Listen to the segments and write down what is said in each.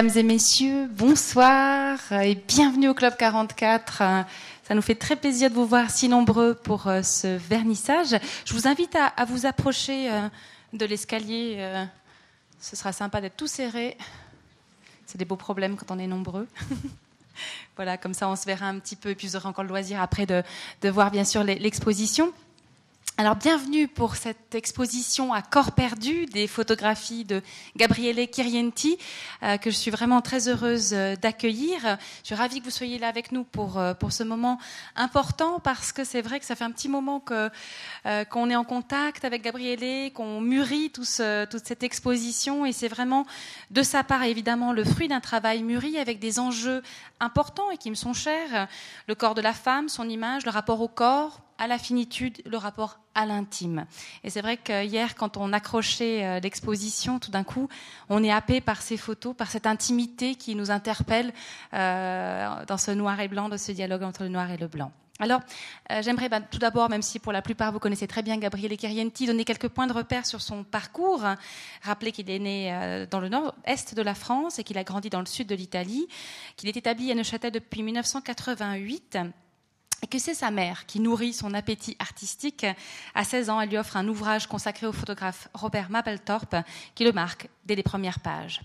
Mesdames et messieurs, bonsoir et bienvenue au Club 44. Ça nous fait très plaisir de vous voir si nombreux pour euh, ce vernissage. Je vous invite à, vous approcher euh, de l'escalier. Euh, ce sera sympa d'être tout serré. C'est des beaux problèmes quand on est nombreux. voilà, comme ça on se verra un petit peu et puis vous aurez encore le loisir après de, de voir bien sûr l'exposition. Alors bienvenue pour cette exposition à corps perdu des photographies de Gabriele Kirienti euh, que je suis vraiment très heureuse euh, d'accueillir. Je suis ravie que vous soyez là avec nous pour euh, pour ce moment important parce que c'est vrai que ça fait un petit moment que qu'on est en contact avec Gabriele, qu'on mûrit tout toute cette exposition et c'est vraiment de sa part évidemment le fruit d'un travail mûri avec des enjeux importants et qui me sont chers, le corps de la femme, son image, le rapport au corps à la finitude, le rapport à l'intime. Et c'est vrai que hier, quand on accrochait euh, l'exposition, tout d'un coup, on est happé par ces photos, par cette intimité qui nous interpelle euh, dans ce noir et blanc, de ce dialogue entre le noir et le blanc. Alors, euh, j'aimerais ben, tout d'abord, même si pour la plupart vous connaissez très bien Gabriele Chirienti, donner quelques points de repère sur son parcours. Rappeler qu'il est né dans le nord-est de la France et qu'il a grandi dans le sud de l'Italie, qu'il est établi à Neuchâtel depuis 1988 et que c'est sa mère qui nourrit son appétit artistique. À 16 ans, elle lui offre un ouvrage consacré au photographe Robert Mapplethorpe, qui le marque dès les premières pages.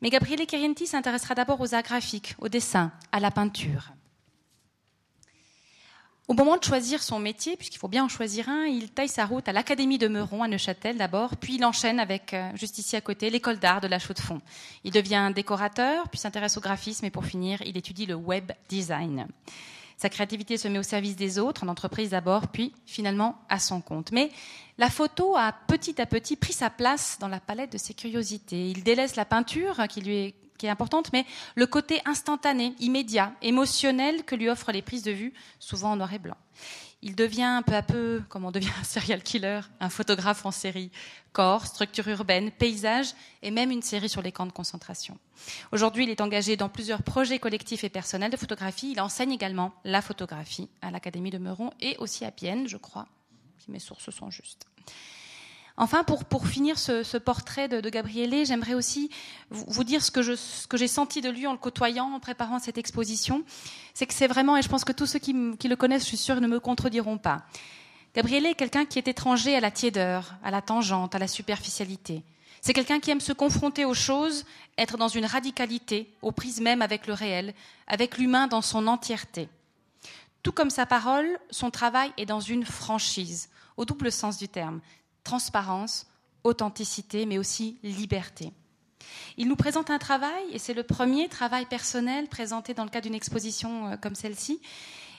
Mais Gabriele Chirienti s'intéressera d'abord aux arts graphiques, au dessin, à la peinture. Au moment de choisir son métier, puisqu'il faut bien en choisir un, il taille sa route à l'Académie de Meuron à Neuchâtel d'abord, puis il enchaîne avec, euh, juste ici à côté, l'école d'art de la Chaux-de-Fonds. Il devient décorateur, puis s'intéresse au graphisme et pour finir, il étudie le web design. Sa créativité se met au service des autres, en entreprise d'abord, puis finalement à son compte. Mais la photo a petit à petit pris sa place dans la palette de ses curiosités. Il délaisse la peinture, qui lui est qui est importante, mais le côté instantané, immédiat, émotionnel que lui offrent les prises de vue, souvent en noir et blanc. Il devient peu à peu, comme on devient un serial killer, un photographe en série. Corps, structure urbaine, paysage et même une série sur les camps de concentration. Aujourd'hui, il est engagé dans plusieurs projets collectifs et personnels de photographie. Il enseigne également la photographie à l'Académie de Meuron et aussi à Pienne, je crois, si mes sources sont justes. Enfin, pour, finir ce, portrait de, de Gabriele, j'aimerais aussi vous, dire ce que, j'ai senti de lui en le côtoyant, en préparant cette exposition. C'est que c'est vraiment, et je pense que tous ceux qui, qui le connaissent, je suis sûre, ne me contrediront pas. Gabriele est quelqu'un qui est étranger à la tiédeur, à la tangente, à la superficialité. C'est quelqu'un qui aime se confronter aux choses, être dans une radicalité, aux prises même avec le réel, avec l'humain dans son entièreté. Tout comme sa parole, son travail est dans une franchise, au double sens du terme transparence, authenticité, mais aussi liberté. Il nous présente un travail, et c'est le premier travail personnel présenté dans le cadre d'une exposition euh, comme celle-ci.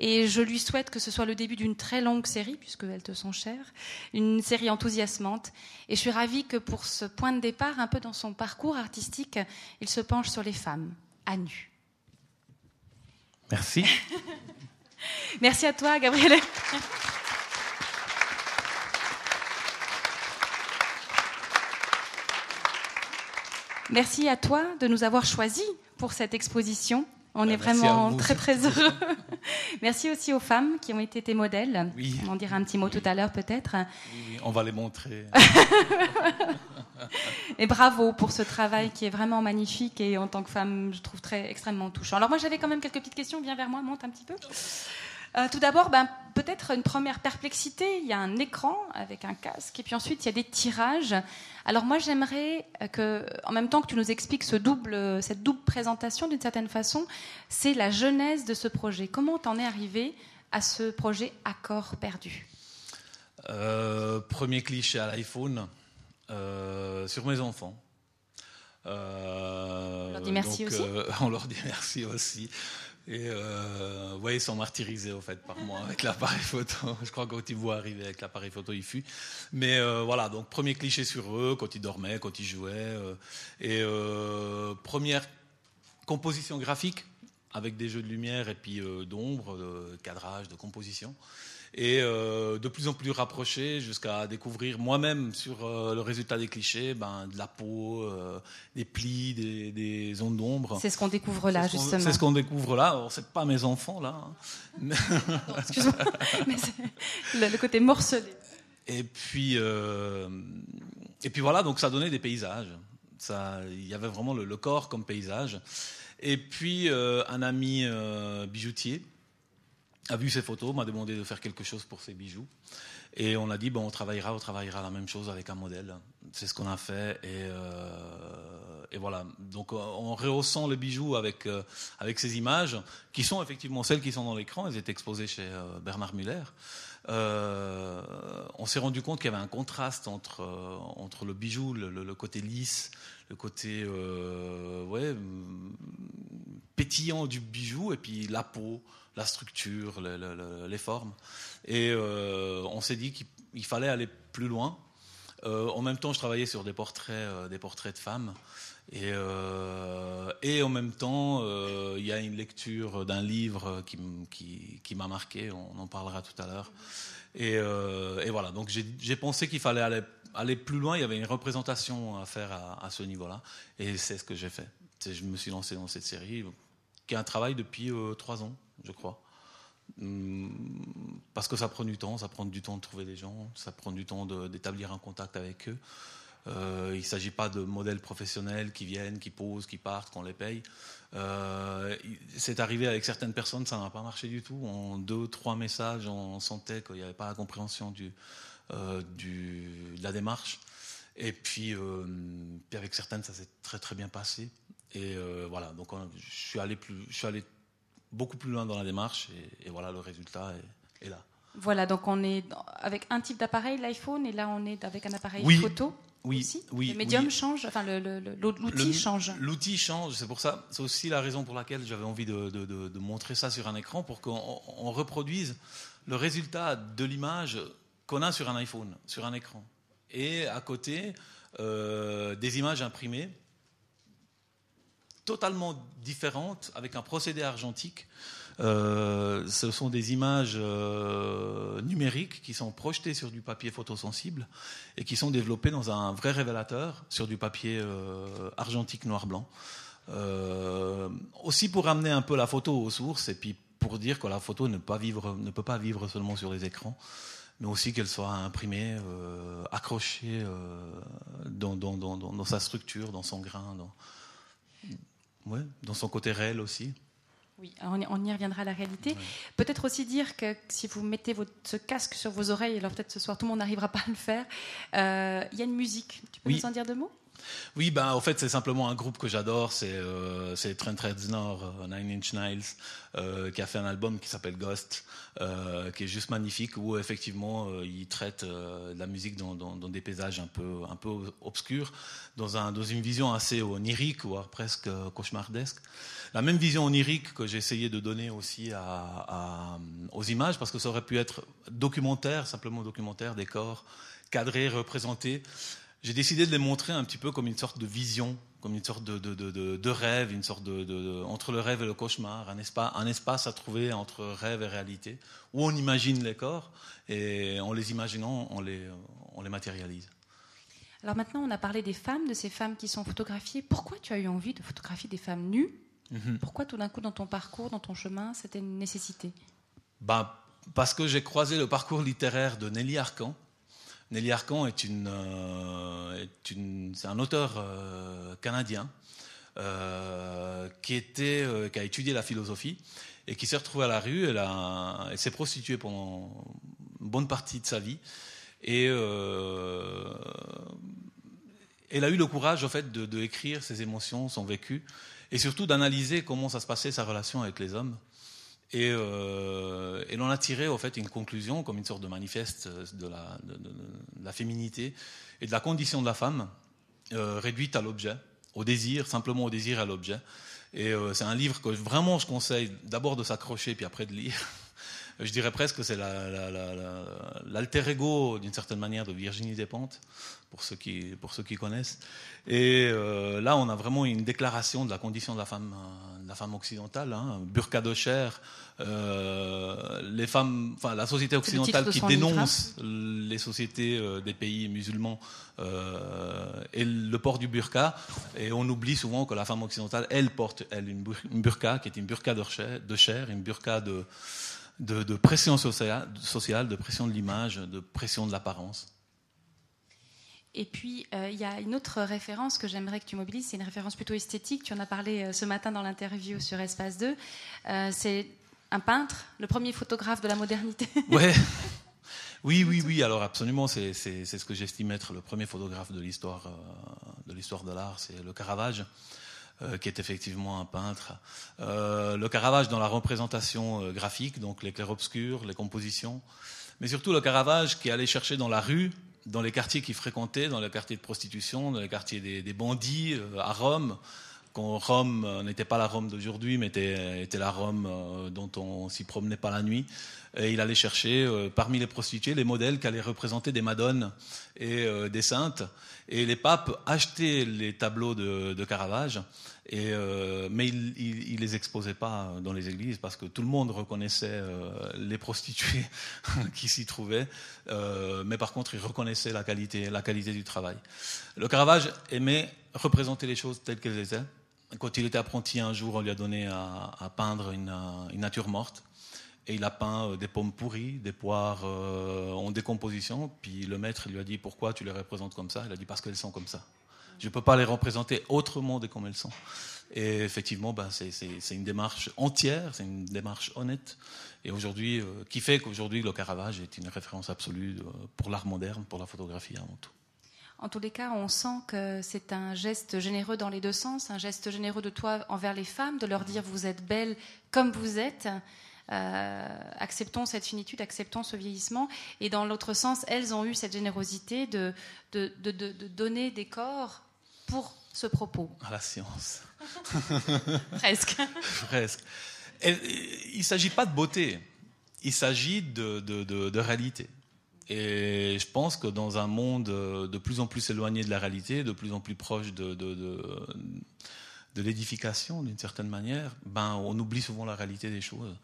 Et je lui souhaite que ce soit le début d'une très longue série, puisqu'elles te sont chères, une série enthousiasmante. Et je suis ravie que pour ce point de départ, un peu dans son parcours artistique, il se penche sur les femmes, à nu. Merci. Merci à toi, Gabrielle. Merci à toi de nous avoir choisis pour cette exposition. On bah, est vraiment très très heureux. Merci aussi aux femmes qui ont été tes modèles. On en dira un petit mot tout à l'heure peut-être. Oui, on va les montrer. et bravo pour ce travail qui est vraiment magnifique et en tant que femme, je trouve très extrêmement touchant. Alors moi j'avais quand même quelques petites questions. Viens vers moi, monte un petit peu. Euh, tout d'abord, ben, peut-être une première perplexité. Il y a un écran avec un casque, et puis ensuite il y a des tirages. Alors moi, j'aimerais que, en même temps que tu nous expliques ce double, cette double présentation, d'une certaine façon, c'est la genèse de ce projet. Comment t'en es arrivé à ce projet Accord perdu? Euh, Premier cliché à l'iPhone euh, sur mes enfants. on leur dit merci aussi? on leur dit merci aussi. Et euh, ouais, ils sont martyrisés au fait par moi avec l'appareil photo. Je crois que quand ils voient arriver avec l'appareil photo, ils fuient. Mais euh, voilà, donc premier cliché sur eux quand ils dormaient, quand ils jouaient. Euh, et euh, première composition graphique avec des jeux de lumière et puis d'ombre, de cadrage, de composition et euh, de plus en plus rapproché jusqu'à découvrir moi-même sur euh, le résultat des clichés ben, de la peau, euh, des plis, des, des zones d'ombre. C'est ce qu'on découvre là, justement. C'est ce qu'on découvre là. Alors, c'est pas mes enfants là. Hein. Excuse-moi, mais le, le, côté morcelé. Et puis, et puis voilà, donc ça donnait des paysages il y avait vraiment le, corps comme paysage. Et puis un ami bijoutier a vu ces photos, m'a demandé de faire quelque chose pour ses bijoux. Et on a dit, bon, on travaillera, on travaillera la même chose avec un modèle. C'est ce qu'on a fait. Et, euh, voilà. Donc, en rehaussant le bijou avec, euh, avec ces images, qui sont effectivement celles qui sont dans l'écran, elles étaient exposées chez euh, Bernard Muller. on s'est rendu compte qu'il y avait un contraste entre, entre le bijou, le, côté lisse, le côté ouais, pétillant du bijou, et puis la peau, la structure, les formes. Et euh, on s'est dit qu'il fallait aller plus loin. Euh, en même temps, je travaillais sur des portraits, euh, des portraits de femmes. Et, en même temps, il y a une lecture d'un livre qui, m'a marqué. On en parlera tout à l'heure. Et, voilà. Donc j'ai pensé qu'il fallait aller, plus loin. Il y avait une représentation à faire à ce niveau-là. Et c'est ce que j'ai fait. Je me suis lancé dans cette série, qui est un travail depuis trois ans je crois. Hum, parce que ça prend du temps, ça prend du temps de trouver des gens, ça prend du temps d'établir un contact avec eux. Euh, il ne s'agit pas de modèles professionnels qui viennent, qui posent, qui partent, qu'on les paye. Euh, c'est arrivé avec certaines personnes, ça n'a pas marché du tout. En deux, trois messages, on sentait qu'il n'y avait pas la compréhension euh, de la démarche. Et puis, puis avec certaines, ça s'est très très bien passé. Et voilà, donc je suis allé plus, je suis allé beaucoup plus loin dans la démarche et, voilà, le résultat est, là. Voilà, donc on est avec un type d'appareil, l'iPhone, et là on est avec un appareil photo. Oui, aussi. oui. Le médium change, enfin l'outil change. L'outil change, c'est pour ça, c'est aussi la raison pour laquelle j'avais envie de, de, montrer ça sur un écran pour qu'on reproduise le résultat de l'image qu'on a sur un iPhone, sur un écran. Et à côté, euh, des images imprimées totalement différentes avec un procédé argentique. Euh, ce sont des images euh, numériques qui sont projetées sur du papier photosensible et qui sont développées dans un vrai révélateur sur du papier euh, argentique noir-blanc. aussi pour amener un peu la photo aux sources et puis pour dire que la photo ne, peut pas vivre seulement sur les écrans, mais aussi qu'elle soit imprimée, accrochée dans, sa structure, dans son grain. Ouais, dans son côté réel aussi. Oui, on y reviendra à la réalité. Peut-être aussi dire que si vous mettez votre, ce casque sur vos oreilles, alors peut-être ce soir tout le monde n'arrivera pas à le faire, euh, il y a une musique. Tu peux nous en dire deux mots? Oui, ben, au fait, c'est simplement un groupe que j'adore. C'est euh, Trent Reznor, euh, Nine Inch Nails, euh, qui a fait un album qui s'appelle Ghost, euh, qui est juste magnifique, où effectivement, il traite la musique dans, dans, des paysages un peu, un peu obscurs, dans, un, dans une vision assez onirique, voire presque cauchemardesque. La même vision onirique que j'ai essayé de donner aussi à, aux images, parce que ça aurait pu être documentaire, simplement documentaire, décor, cadré, représenté j'ai décidé de les montrer un petit peu comme une sorte de vision, comme une sorte de, de, de, de rêve, une sorte de, entre le rêve et le cauchemar, un espace, un espace à trouver entre rêve et réalité, où on imagine les corps et en les imaginant, on les, on les matérialise. Alors maintenant, on a parlé des femmes, de ces femmes qui sont photographiées. Pourquoi tu as eu envie de photographier des femmes nues? Mhm. Pourquoi tout d'un coup, dans ton parcours, dans ton chemin, c'était une nécessité? Bah, Parce que j'ai croisé le parcours littéraire de Nelly Arcan, Nelly Arcan est, euh, un auteur euh, canadien euh, qui, a étudié la philosophie et qui s'est retrouvé à la rue. Elle, s'est prostituée pendant une bonne partie de sa vie. Et elle a eu le courage, au fait, de écrire ses émotions, son vécu, et surtout d'analyser comment ça se passait sa relation avec les hommes. Et, euh, et, l'on a tiré en fait une conclusion comme une sorte de manifeste de la, de, la féminité et de la condition de la femme euh, réduite à l'objet, au désir, simplement au désir et à l'objet. Et euh, c'est un livre que vraiment je conseille d'abord de s'accrocher puis après de lire. Je dirais presque que c'est l'alter ego d'une certaine manière de Virginie Despentes pour ceux qui, pour ceux qui connaissent. Et euh, là, on a vraiment une déclaration de la condition de la femme, euh, de la femme occidentale, hein, burqa de chair, euh, les femmes, enfin la société occidentale qui dénonce les sociétés des pays musulmans et le port du burqa. Et on oublie souvent que la femme occidentale, elle porte elle une, burqa qui est une burqa de chair, de chair une burqa de, de, de pression sociale, sociale, de pression de l'image, de pression de l'apparence. Et puis, euh, il y a une autre référence que j'aimerais que tu mobilises, c'est une référence plutôt esthétique. Tu en as parlé euh, ce matin dans l'interview sur Espace 2. Euh, c'est un peintre, le premier photographe de la modernité. Ouais. Oui, oui, oui. Alors absolument, c'est ce que j'estime être le premier photographe de l'histoire de l'art, c'est le Caravage. Qui est effectivement un peintre. le Caravage dans la représentation graphique, donc les clairs-obscurs, les compositions, mais surtout le Caravage qui allait chercher dans la rue dans les quartiers qu'il fréquentait, dans les quartiers de prostitution, dans les quartiers des, bandits euh, à Rome, quand Rome euh, n'était pas la Rome d'aujourd'hui, mais était, était, la Rome euh, dont on s'y promenait pas la nuit. Et il allait chercher parmi les prostituées les modèles qui allaient représenter des madones et des saintes. Et les papes achetaient les tableaux de, Caravage euh, mais il, il, les exposait pas dans les églises parce que tout le monde reconnaissait euh, les prostituées qui s'y trouvaient. Euh, mais par contre, il reconnaissait la qualité, la qualité du travail. Le Caravage aimait représenter les choses telles qu'elles étaient. Quand il était apprenti, un jour, on lui a donné à, peindre une, une, nature morte. Et il a peint euh, des pommes pourries, des poires euh, en décomposition. Puis le maître lui a dit Pourquoi tu les représentes comme ça? Il a dit Parce qu'elles sont comme ça. Je ne peux pas les représenter autrement de comme elles sont. Et effectivement, ben, c'est une démarche entière, c'est une démarche honnête. Et aujourd'hui, euh, qui fait qu'aujourd'hui, le Caravage est une référence absolue euh, pour l'art moderne, pour la photographie avant tout. En tous les cas, on sent que c'est un geste généreux dans les deux sens, un geste généreux de toi envers les femmes, de leur dire vous êtes belles comme vous êtes. Euh, acceptons cette finitude, acceptons ce vieillissement. Et dans l'autre sens, elles ont eu cette générosité de, de, de, de donner des corps pour ce propos À la science. Presque. Presque. il ne s'agit pas de beauté, il s'agit de, réalité. Et je pense que dans un monde de plus en plus éloigné de la réalité, de plus en plus proche de, de, de l'édification d'une certaine manière, ben, on oublie souvent la réalité des choses.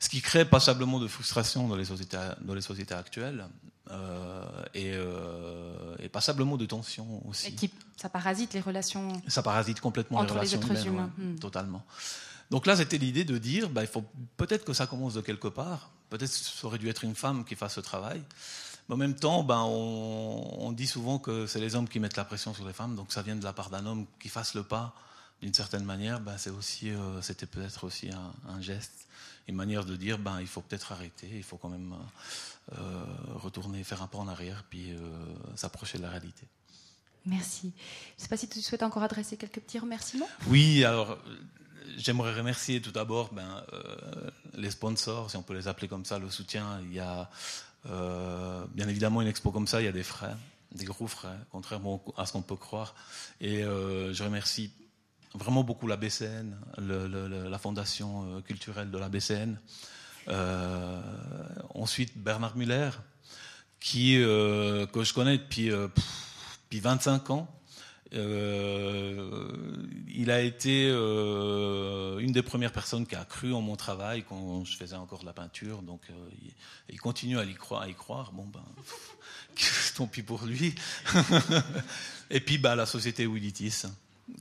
Ce qui crée passablement de frustration dans les sociétés, dans les sociétés actuelles euh, et, euh, et, passablement de tension aussi. Et qui, ça parasite les relations. Ça parasite complètement entre les relations les êtres humains. Hmm. Totalement. Donc là, c'était l'idée de dire, bah, il faut peut-être que ça commence de quelque part. Peut-être que ça aurait dû être une femme qui fasse ce travail. Mais en même temps, ben, on, on dit souvent que c'est les hommes qui mettent la pression sur les femmes, donc ça vient de la part d'un homme qui fasse le pas. D'une certaine manière, ben, c'est aussi, euh, c'était peut-être aussi un, un, geste, une manière de dire, ben, il faut peut-être arrêter, il faut quand même euh, retourner, faire un pas en arrière, puis euh, s'approcher de la réalité. Merci. Je ne sais pas si tu souhaites encore adresser quelques petits remerciements. Oui, alors j'aimerais remercier tout d'abord ben, euh, les sponsors, si on peut les appeler comme ça, le soutien. Il y a euh, bien évidemment une expo comme ça, il y a des frais, des gros frais, contrairement à ce qu'on peut croire. Et euh, je remercie vraiment beaucoup la BCN, la fondation culturelle de la BCN, ensuite, Bernard Muller, que je connais depuis 25 ans. Euh, il a été euh, une des premières personnes qui a cru en mon travail quand je faisais encore de la peinture. Donc, euh, il, continue à y croire. Y croire. Bon, ben, tant pis pour lui. Et puis, ben, la société Willitis,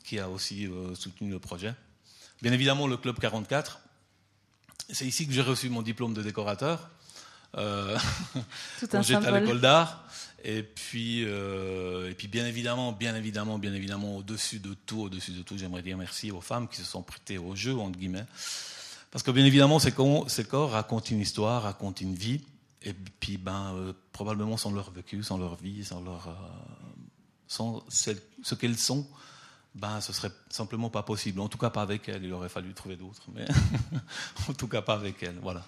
qui a aussi soutenu le projet. Bien évidemment, le Club 44, c'est ici que j'ai reçu mon diplôme de décorateur. Euh, quand j'étais à l'école d'art. Et puis, euh, et puis, bien évidemment, bien évidemment, bien évidemment, au-dessus de tout, au-dessus de tout, j'aimerais dire merci aux femmes qui se sont prêtées au jeu, entre guillemets. Parce que bien évidemment, ces, ces corps racontent une histoire, racontent une vie. Et puis, ben, euh, probablement sans leur vécu, sans leur vie, sans leur, euh, sans ce qu'elles sont, ben, ce serait simplement pas possible. En tout cas, pas avec elle. Il aurait fallu trouver d'autres, mais en tout cas, pas avec elle. Voilà.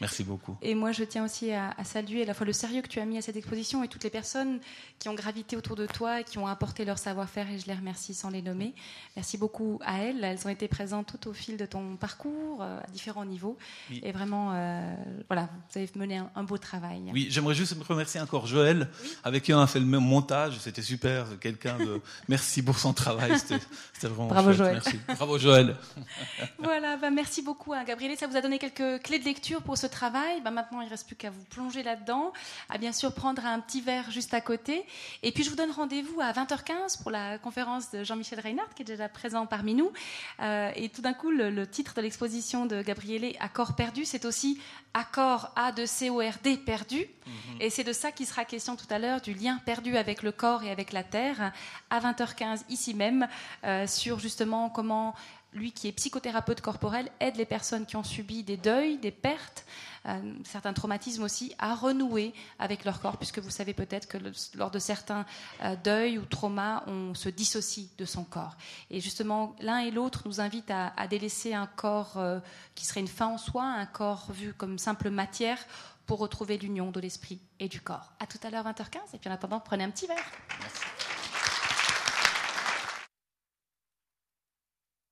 Merci beaucoup. Et moi, je tiens aussi à, à, saluer à la fois le sérieux que tu as mis à cette exposition et toutes les personnes qui ont gravité autour de toi et qui ont apporté leur savoir-faire, et je les remercie sans les nommer. Merci beaucoup à elles. Elles ont été présentes tout au fil de ton parcours, euh, à différents niveaux. Oui. Et vraiment, euh, voilà, vous avez mené un, un beau travail. Oui, j'aimerais juste remercier encore Joël, oui. avec qui on a fait le même montage. C'était super. Quelqu'un de. merci pour son travail. C'était vraiment Bravo chouette. Joël. Merci. Bravo Joël. voilà, bah merci beaucoup à Gabriel. Ça vous a donné quelques clés de lecture pour ce travail, ben maintenant il ne reste plus qu'à vous plonger là-dedans, à bien sûr prendre un petit verre juste à côté. Et puis je vous donne rendez-vous à 20h15 pour la conférence de Jean-Michel Reinhardt, qui est déjà présent parmi nous. Euh, et tout d'un coup, le, titre de l'exposition de Gabriele, Accord perdu, c'est aussi Accord A de C-O-R-D perdu. Mhm. Et c'est de ça qui sera question tout à l'heure, du lien perdu avec le corps et avec la terre, à 20h15 ici même, euh, sur justement comment lui qui est psychothérapeute corporel, aide les personnes qui ont subi des deuils, des pertes, euh, certains traumatismes aussi, à renouer avec leur corps, puisque vous savez peut-être que lors de certains euh, deuils ou traumas, on se dissocie de son corps. Et justement, l'un et l'autre nous invitent à, délaisser un corps euh, qui serait une fin en soi, un corps vu comme simple matière, pour retrouver l'union de l'esprit et du corps. À tout à l'heure 20h15, et puis en attendant, prenez un petit verre. Merci.